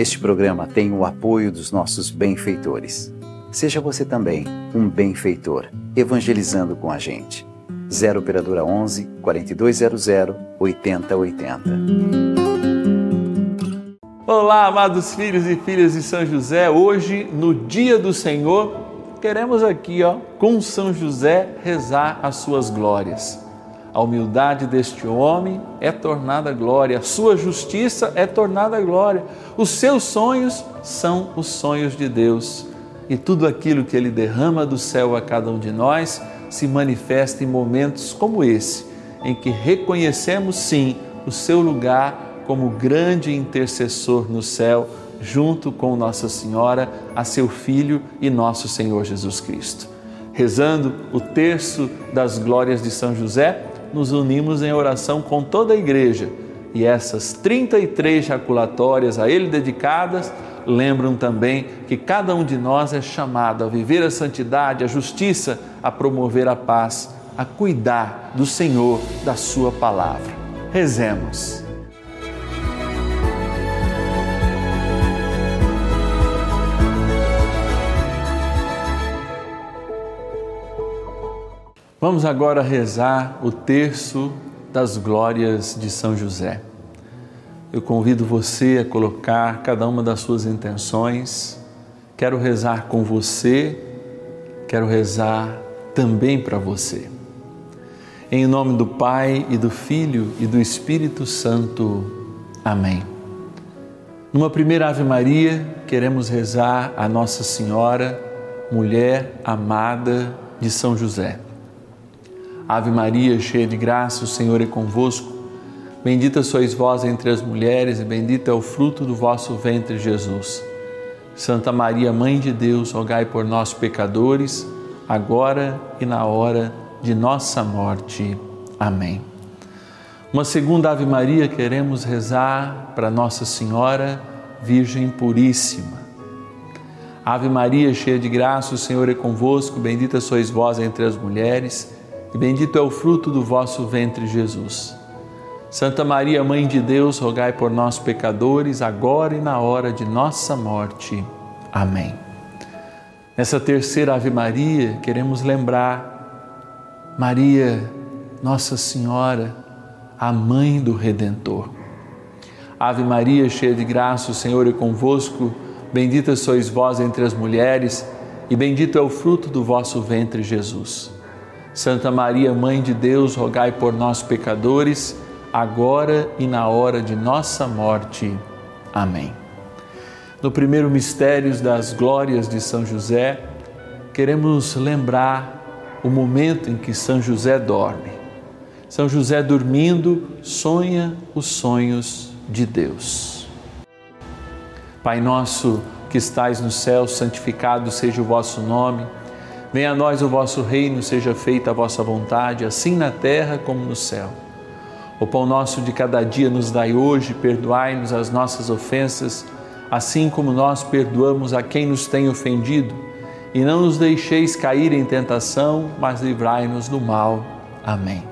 Este programa tem o apoio dos nossos benfeitores. Seja você também um benfeitor, evangelizando com a gente. 0 Operadora 11 4200 8080. Olá, amados filhos e filhas de São José. Hoje, no dia do Senhor, queremos aqui, ó, com São José, rezar as suas glórias. A humildade deste homem é tornada glória, a sua justiça é tornada glória, os seus sonhos são os sonhos de Deus. E tudo aquilo que ele derrama do céu a cada um de nós se manifesta em momentos como esse, em que reconhecemos sim o seu lugar como grande intercessor no céu, junto com Nossa Senhora, a seu Filho e nosso Senhor Jesus Cristo. Rezando o terço das glórias de São José, nos unimos em oração com toda a igreja e essas 33 jaculatórias a ele dedicadas lembram também que cada um de nós é chamado a viver a santidade, a justiça, a promover a paz, a cuidar do Senhor, da Sua palavra. Rezemos. Vamos agora rezar o terço das glórias de São José. Eu convido você a colocar cada uma das suas intenções. Quero rezar com você, quero rezar também para você. Em nome do Pai e do Filho e do Espírito Santo. Amém. Numa primeira Ave Maria, queremos rezar a Nossa Senhora, mulher amada de São José. Ave Maria, cheia de graça, o Senhor é convosco. Bendita sois vós entre as mulheres, e bendito é o fruto do vosso ventre, Jesus. Santa Maria, Mãe de Deus, rogai por nós, pecadores, agora e na hora de nossa morte. Amém. Uma segunda Ave Maria queremos rezar para Nossa Senhora, Virgem Puríssima. Ave Maria, cheia de graça, o Senhor é convosco, bendita sois vós entre as mulheres e bendito é o fruto do vosso ventre, Jesus. Santa Maria, Mãe de Deus, rogai por nós, pecadores, agora e na hora de nossa morte. Amém. Nessa terceira Ave Maria, queremos lembrar Maria, Nossa Senhora, a Mãe do Redentor. Ave Maria, cheia de graça, o Senhor é convosco, bendita sois vós entre as mulheres, e bendito é o fruto do vosso ventre, Jesus. Santa Maria, Mãe de Deus, rogai por nós, pecadores, agora e na hora de nossa morte. Amém. No primeiro mistério das glórias de São José, queremos lembrar o momento em que São José dorme. São José dormindo sonha os sonhos de Deus. Pai nosso que estais no céu, santificado seja o vosso nome. Venha a nós o vosso reino, seja feita a vossa vontade, assim na terra como no céu. O pão nosso de cada dia nos dai hoje, perdoai-nos as nossas ofensas, assim como nós perdoamos a quem nos tem ofendido, e não nos deixeis cair em tentação, mas livrai-nos do mal. Amém.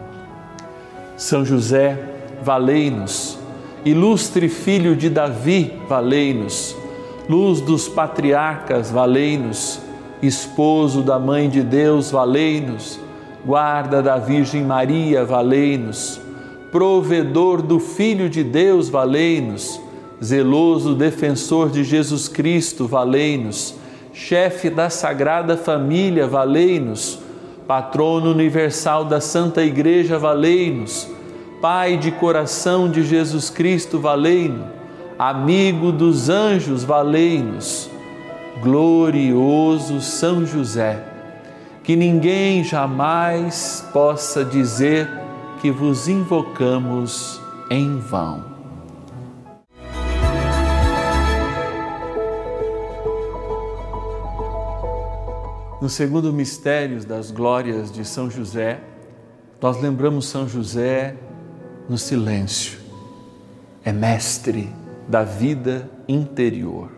São José, valei-nos. Ilustre filho de Davi, valei-nos. Luz dos patriarcas, valei-nos esposo da Mãe de Deus, valei-nos, guarda da Virgem Maria, valei-nos, provedor do Filho de Deus, valei-nos, zeloso defensor de Jesus Cristo, valei-nos, chefe da Sagrada Família, valei-nos, patrono universal da Santa Igreja, valei-nos, Pai de coração de Jesus Cristo, valei-nos, amigo dos anjos, valei-nos glorioso São José, que ninguém jamais possa dizer que vos invocamos em vão. No segundo mistério das glórias de São José, nós lembramos São José no silêncio. É mestre da vida interior.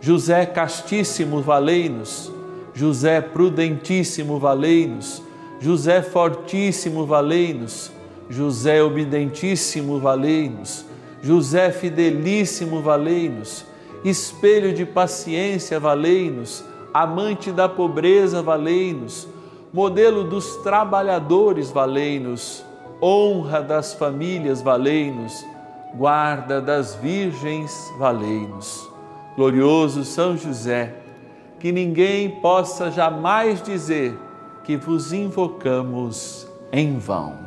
José Castíssimo, valei-nos. José Prudentíssimo, valei-nos. José Fortíssimo, valei-nos. José Obedentíssimo, valei-nos. José Fidelíssimo, valei-nos. Espelho de paciência, valei-nos. Amante da pobreza, valei-nos. Modelo dos trabalhadores, valei-nos. Honra das famílias, valei-nos. Guarda das virgens, valei-nos. Glorioso São José, que ninguém possa jamais dizer que vos invocamos em vão.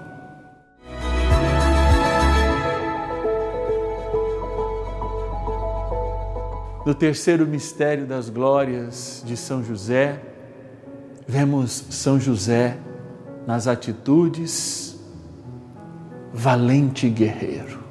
No terceiro mistério das glórias de São José, vemos São José nas atitudes valente guerreiro.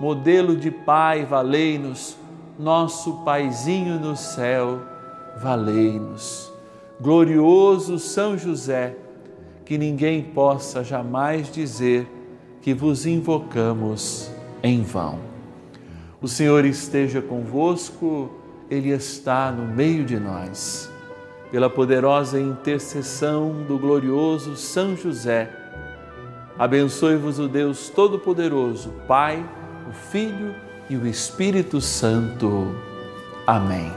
modelo de Pai, valei-nos, nosso Paizinho no céu, valei-nos. Glorioso São José, que ninguém possa jamais dizer que vos invocamos em vão. O Senhor esteja convosco, Ele está no meio de nós. Pela poderosa intercessão do glorioso São José, abençoe-vos o Deus Todo-Poderoso, Pai, o Filho e o Espírito Santo. Amém.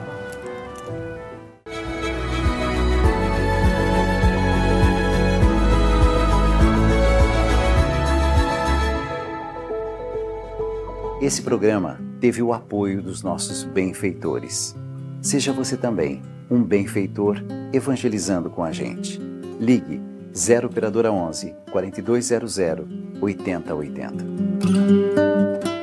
Esse programa teve o apoio dos nossos benfeitores. Seja você também um benfeitor evangelizando com a gente. Ligue 0 operadora 11 4200 8080.